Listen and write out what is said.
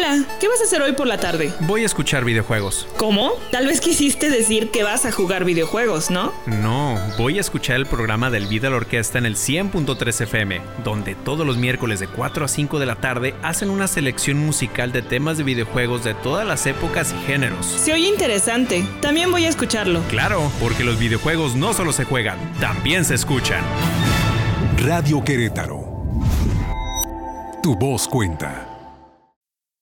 Hola, ¿qué vas a hacer hoy por la tarde? Voy a escuchar videojuegos. ¿Cómo? Tal vez quisiste decir que vas a jugar videojuegos, ¿no? No, voy a escuchar el programa del Vida la Orquesta en el 100.3 FM, donde todos los miércoles de 4 a 5 de la tarde hacen una selección musical de temas de videojuegos de todas las épocas y géneros. Se oye interesante. También voy a escucharlo. Claro, porque los videojuegos no solo se juegan, también se escuchan. Radio Querétaro. Tu voz cuenta.